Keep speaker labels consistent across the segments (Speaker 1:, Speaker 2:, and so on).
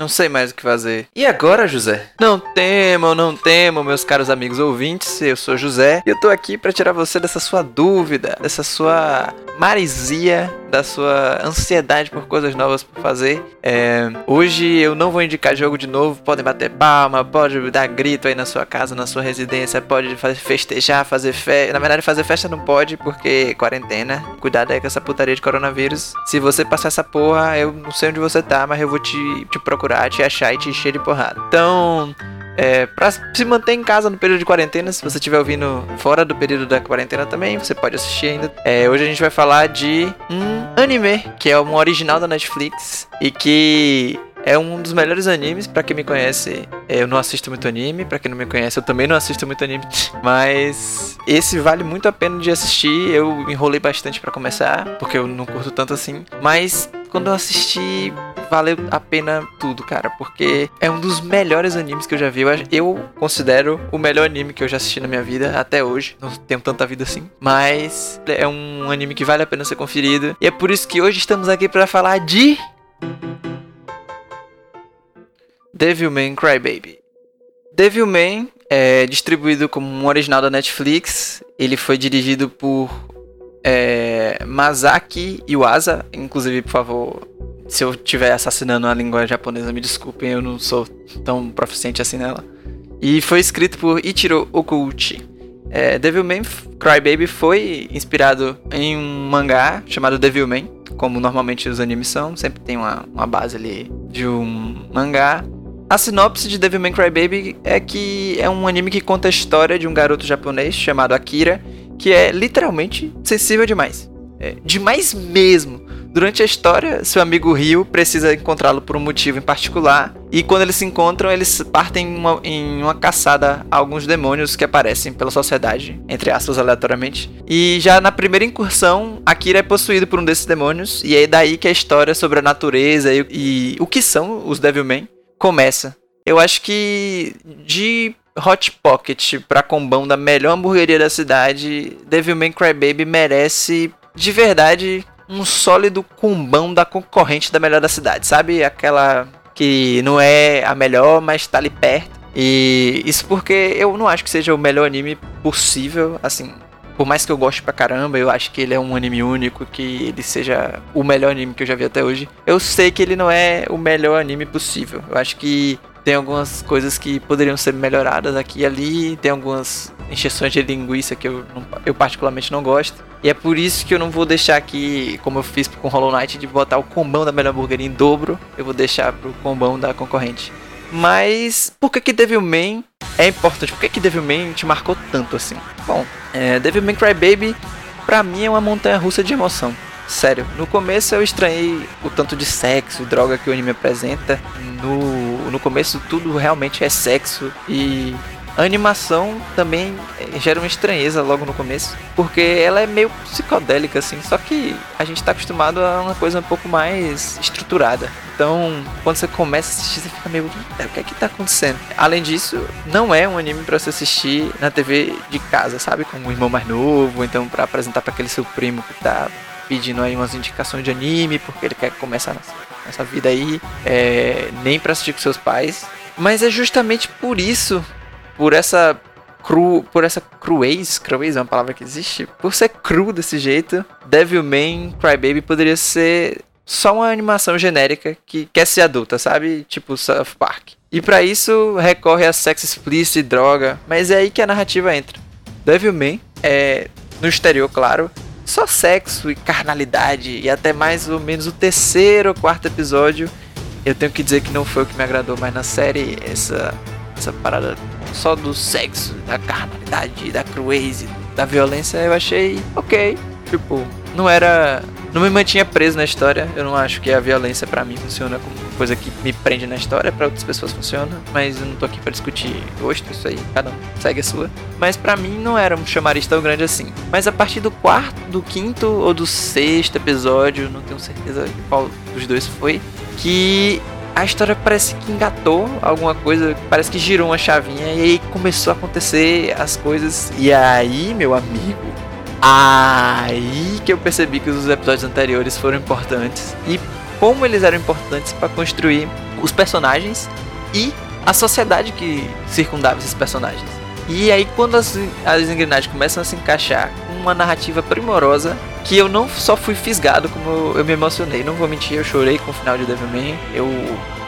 Speaker 1: Não sei mais o que fazer. E agora, José? Não temam, não temam, meus caros amigos ouvintes. Eu sou José e eu tô aqui para tirar você dessa sua dúvida, dessa sua marisia, da sua ansiedade por coisas novas para fazer. É, hoje eu não vou indicar jogo de novo. Podem bater palma, pode dar grito aí na sua casa, na sua residência, pode festejar, fazer festa. Na verdade, fazer festa não pode porque quarentena. Cuidado aí com essa putaria de coronavírus. Se você passar essa porra, eu não sei onde você tá, mas eu vou te, te procurar procurar, te achar e te encher de porrada. Então, é, pra se manter em casa no período de quarentena, se você estiver ouvindo fora do período da quarentena também, você pode assistir ainda. É, hoje a gente vai falar de um anime, que é um original da Netflix e que é um dos melhores animes, para quem me conhece, eu não assisto muito anime, para quem não me conhece, eu também não assisto muito anime, mas esse vale muito a pena de assistir. Eu enrolei bastante para começar, porque eu não curto tanto assim, mas quando eu assisti, valeu a pena tudo, cara, porque é um dos melhores animes que eu já vi. Eu considero o melhor anime que eu já assisti na minha vida até hoje. Não tenho tanta vida assim, mas é um anime que vale a pena ser conferido. E é por isso que hoje estamos aqui para falar de Devilman Crybaby. Devilman é distribuído como um original da Netflix. Ele foi dirigido por é, Masaki Iwasa, inclusive, por favor, se eu estiver assassinando a língua japonesa, me desculpem, eu não sou tão proficiente assim nela. E foi escrito por Ichiro Okuchi. É, Devilman Crybaby foi inspirado em um mangá chamado Devilman, como normalmente os animes são, sempre tem uma, uma base ali de um mangá. A sinopse de Devilman Crybaby é que é um anime que conta a história de um garoto japonês chamado Akira que é literalmente sensível demais. É, demais mesmo. Durante a história, seu amigo Rio precisa encontrá-lo por um motivo em particular, e quando eles se encontram, eles partem em uma, em uma, caçada a alguns demônios que aparecem pela sociedade, entre aspas, aleatoriamente. E já na primeira incursão, Akira é possuído por um desses demônios, e é daí que a história sobre a natureza e, e o que são os Devilmen começa. Eu acho que de Hot Pocket pra combão da melhor hamburgueria da cidade, Devilman Crybaby merece de verdade um sólido combão da concorrente da melhor da cidade, sabe? Aquela que não é a melhor, mas tá ali perto. E isso porque eu não acho que seja o melhor anime possível, assim. Por mais que eu goste pra caramba, eu acho que ele é um anime único, que ele seja o melhor anime que eu já vi até hoje. Eu sei que ele não é o melhor anime possível. Eu acho que tem algumas coisas que poderiam ser melhoradas aqui e ali, tem algumas encheções de linguiça que eu, eu particularmente não gosto. E é por isso que eu não vou deixar aqui, como eu fiz com Hollow Knight, de botar o combão da melhor hamburgueria em dobro, eu vou deixar pro combão da concorrente. Mas por que que Devilman é importante? Por que que Devilman te marcou tanto assim? Bom, é, Devilman Crybaby pra mim é uma montanha russa de emoção. Sério, no começo eu estranhei o tanto de sexo e droga que o anime apresenta. No, no começo tudo realmente é sexo e a animação também eh, gera uma estranheza logo no começo, porque ela é meio psicodélica assim, só que a gente está acostumado a uma coisa um pouco mais estruturada. Então, quando você começa a assistir, você fica meio, o que é que tá acontecendo? Além disso, não é um anime para você assistir na TV de casa, sabe? Com um irmão mais novo, então para apresentar para aquele seu primo que tá pedindo aí umas indicações de anime, porque ele quer começar nessa vida aí, é, nem pra assistir com seus pais. Mas é justamente por isso, por essa cru, por essa cruez, cruez é uma palavra que existe, por ser cru desse jeito, Devilman Crybaby poderia ser só uma animação genérica que quer ser adulta, sabe? Tipo South Park. E para isso recorre a sexo explícito e droga, mas é aí que a narrativa entra. Devilman é no exterior, claro, só sexo e carnalidade, e até mais ou menos o terceiro ou quarto episódio, eu tenho que dizer que não foi o que me agradou mais na série, essa, essa parada só do sexo, da carnalidade, da crueza, da violência, eu achei ok. Tipo, não era não me mantinha preso na história. Eu não acho que a violência para mim funciona como coisa que me prende na história, para outras pessoas funciona, mas eu não tô aqui para discutir gosto, isso aí, cada um segue a sua. Mas para mim não era um chamariz tão grande assim. Mas a partir do quarto, do quinto ou do sexto episódio, não tenho certeza qual dos dois foi, que a história parece que engatou alguma coisa, parece que girou uma chavinha e aí começou a acontecer as coisas. E aí, meu amigo, Aí que eu percebi que os episódios anteriores foram importantes e como eles eram importantes para construir os personagens e a sociedade que circundava esses personagens. E aí quando as, as engrenagens começam a se encaixar com uma narrativa primorosa, que eu não só fui fisgado, como eu, eu me emocionei. Não vou mentir, eu chorei com o final de Devilman. Eu,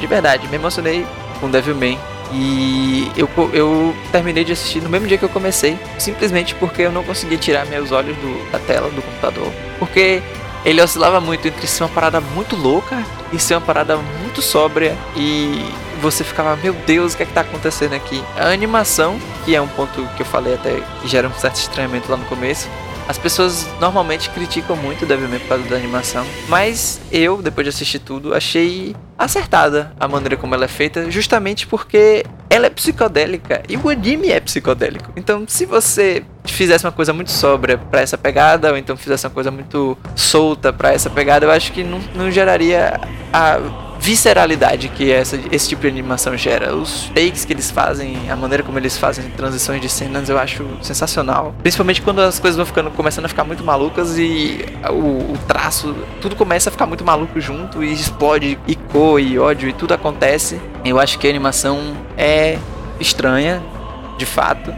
Speaker 1: de verdade, me emocionei com Devilman. E eu, eu terminei de assistir no mesmo dia que eu comecei, simplesmente porque eu não conseguia tirar meus olhos do, da tela do computador. Porque ele oscilava muito entre ser uma parada muito louca e ser uma parada muito sóbria e você ficava, meu Deus, o que é que tá acontecendo aqui? A animação, que é um ponto que eu falei até que gera um certo estranhamento lá no começo, as pessoas normalmente criticam muito o Devilman por causa da animação, mas eu, depois de assistir tudo, achei acertada a maneira como ela é feita, justamente porque ela é psicodélica e o anime é psicodélico. Então, se você fizesse uma coisa muito sóbria para essa pegada, ou então fizesse uma coisa muito solta para essa pegada, eu acho que não, não geraria a visceralidade que essa, esse tipo de animação gera. Os takes que eles fazem, a maneira como eles fazem transições de cenas, eu acho sensacional. Principalmente quando as coisas vão ficando, começando a ficar muito malucas e o, o traço, tudo começa a ficar muito maluco junto e explode e cor e ódio e tudo acontece. Eu acho que a animação é estranha, de fato.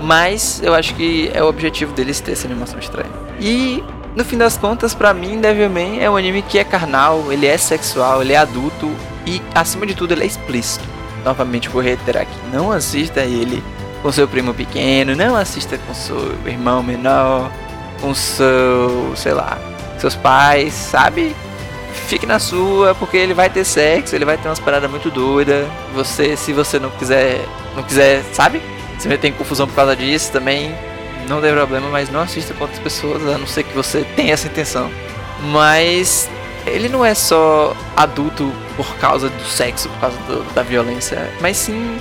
Speaker 1: Mas eu acho que é o objetivo deles ter essa animação estranha. E no fim das contas, para mim, Devilman é um anime que é carnal, ele é sexual, ele é adulto e, acima de tudo, ele é explícito. Novamente, vou reiterar aqui: não assista ele com seu primo pequeno, não assista com seu irmão menor, com seu, sei lá, seus pais, sabe? Fique na sua, porque ele vai ter sexo, ele vai ter umas paradas muito doidas. Você, se você não quiser, não quiser, sabe? Se meter em confusão por causa disso também, não tem problema, mas não assista com outras pessoas, a não ser que você tenha essa intenção. Mas ele não é só adulto por causa do sexo, por causa do, da violência, mas sim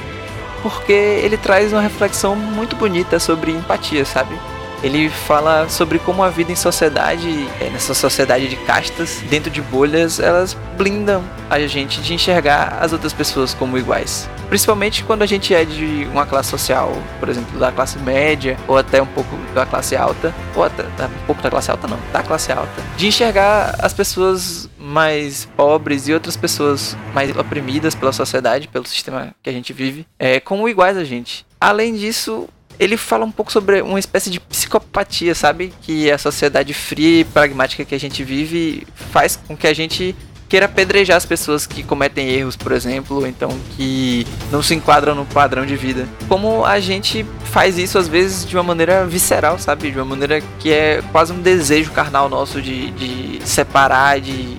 Speaker 1: porque ele traz uma reflexão muito bonita sobre empatia, sabe? Ele fala sobre como a vida em sociedade, é, nessa sociedade de castas, dentro de bolhas, elas blindam a gente de enxergar as outras pessoas como iguais. Principalmente quando a gente é de uma classe social, por exemplo, da classe média, ou até um pouco da classe alta, ou até um pouco da classe alta não, da classe alta. De enxergar as pessoas mais pobres e outras pessoas mais oprimidas pela sociedade, pelo sistema que a gente vive, é, como iguais a gente. Além disso, ele fala um pouco sobre uma espécie de psicopatia, sabe? Que a sociedade fria e pragmática que a gente vive faz com que a gente queira apedrejar as pessoas que cometem erros, por exemplo, ou então que não se enquadram no padrão de vida. Como a gente faz isso às vezes de uma maneira visceral, sabe? De uma maneira que é quase um desejo carnal nosso de, de separar, de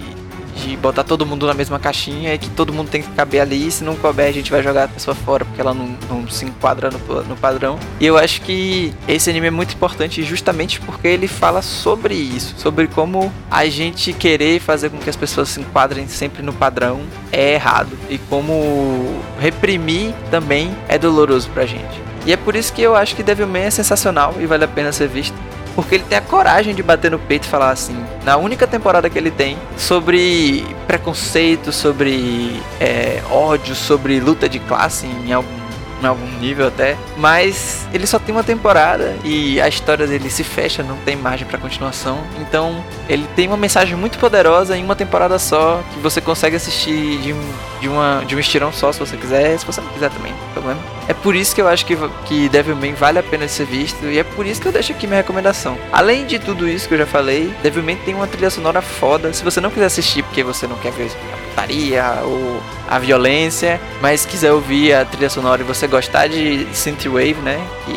Speaker 1: de botar todo mundo na mesma caixinha e que todo mundo tem que caber ali. Se não couber, a gente vai jogar a pessoa fora porque ela não, não se enquadra no, no padrão. E eu acho que esse anime é muito importante justamente porque ele fala sobre isso, sobre como a gente querer fazer com que as pessoas se enquadrem sempre no padrão é errado e como reprimir também é doloroso pra gente. E é por isso que eu acho que Devilman é sensacional e vale a pena ser visto porque ele tem a coragem de bater no peito e falar assim, na única temporada que ele tem, sobre preconceito, sobre é, ódio, sobre luta de classe em algum em algum nível até, mas ele só tem uma temporada e a história dele se fecha, não tem margem para continuação. Então, ele tem uma mensagem muito poderosa em uma temporada só que você consegue assistir de, de, uma, de um estirão só se você quiser, se você não quiser também, não problema. É por isso que eu acho que, que Devilman vale a pena ser visto e é por isso que eu deixo aqui minha recomendação. Além de tudo isso que eu já falei, Devilman tem uma trilha sonora foda. Se você não quiser assistir porque você não quer ver putaria ou a violência, mas quiser ouvir a trilha sonora e você gostar de synthwave, né? Que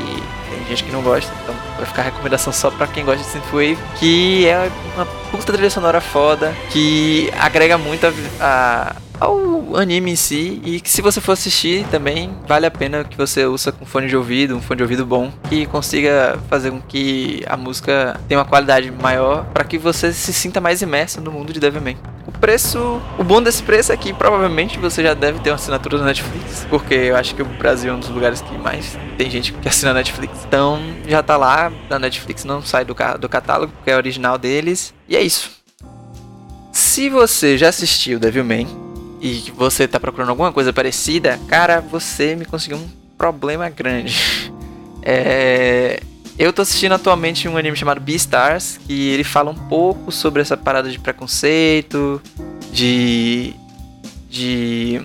Speaker 1: tem gente que não gosta, então vai ficar recomendação só para quem gosta de synthwave, que é uma puta trilha sonora foda, que agrega muito a, a ao anime em si e que se você for assistir também vale a pena que você use com fone de ouvido, um fone de ouvido bom que consiga fazer com que a música tenha uma qualidade maior para que você se sinta mais imerso no mundo de Devilman. Preço, o bom desse preço é que provavelmente você já deve ter uma assinatura da Netflix, porque eu acho que o Brasil é um dos lugares que mais tem gente que assina a Netflix. Então já tá lá na Netflix, não sai do, do catálogo, porque é original deles. E é isso. Se você já assistiu Devilman, e você tá procurando alguma coisa parecida, cara, você me conseguiu um problema grande. É, eu tô assistindo atualmente um anime chamado Beastars, que ele fala um pouco sobre essa parada de preconceito, de de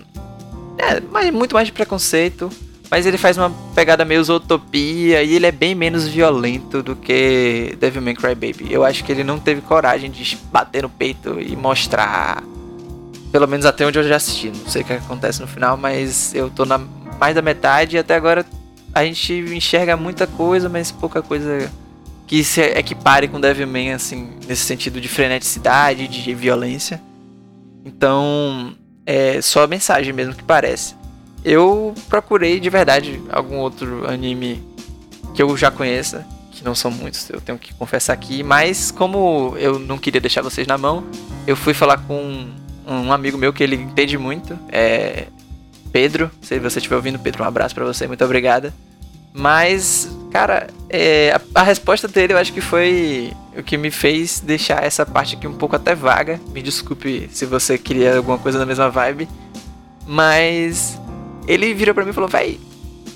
Speaker 1: É, mas muito mais de preconceito. Mas ele faz uma pegada meio utopia e ele é bem menos violento do que Devilman Crybaby. Eu acho que ele não teve coragem de bater no peito e mostrar. Pelo menos até onde eu já assisti. Não sei o que acontece no final, mas eu tô na mais da metade e até agora a gente enxerga muita coisa, mas pouca coisa que se equipare com Devilman, assim, nesse sentido de freneticidade, de violência. Então, é só a mensagem mesmo que parece. Eu procurei de verdade algum outro anime que eu já conheça, que não são muitos, eu tenho que confessar aqui, mas como eu não queria deixar vocês na mão, eu fui falar com um amigo meu que ele entende muito, é Pedro, se você estiver ouvindo, Pedro, um abraço para você, muito obrigada. Mas, cara, é, a, a, resposta dele eu acho que foi o que me fez deixar essa parte aqui um pouco até vaga. Me desculpe se você queria alguma coisa da mesma vibe. Mas ele virou para mim e falou: Véi,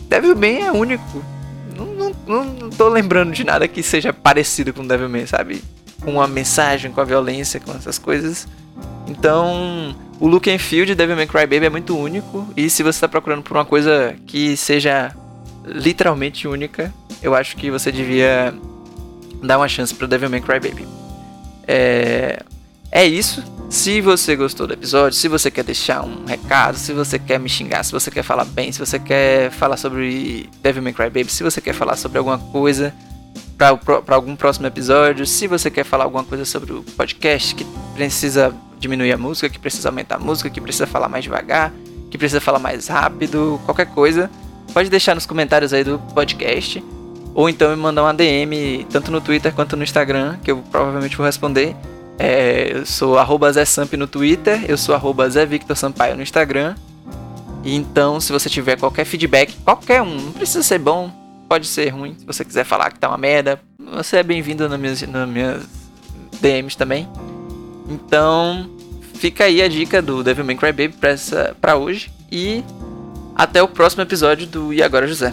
Speaker 1: Devilman é único. Não, não, não, não tô lembrando de nada que seja parecido com Devilman, sabe? Com a mensagem, com a violência, com essas coisas. Então, o look and feel de Devilman Crybaby é muito único. E se você está procurando por uma coisa que seja literalmente única, eu acho que você devia dar uma chance para Devilman Crybaby. É, é isso. Se você gostou do episódio, se você quer deixar um recado, se você quer me xingar, se você quer falar bem, se você quer falar sobre Devilman Crybaby, se você quer falar sobre alguma coisa para algum próximo episódio, se você quer falar alguma coisa sobre o podcast que precisa diminuir a música, que precisa aumentar a música, que precisa falar mais devagar, que precisa falar mais rápido, qualquer coisa, pode deixar nos comentários aí do podcast. Ou então me mandar uma DM, tanto no Twitter quanto no Instagram, que eu provavelmente vou responder. É, eu sou arroba Zé Samp no Twitter, eu sou arroba Zé Victor Sampaio no Instagram. Então, se você tiver qualquer feedback, qualquer um, não precisa ser bom, pode ser ruim. Se você quiser falar que tá uma merda, você é bem-vindo nas minhas, nas minhas DMs também. Então, fica aí a dica do Devilman Crybaby pra, essa, pra hoje. E até o próximo episódio do E Agora José.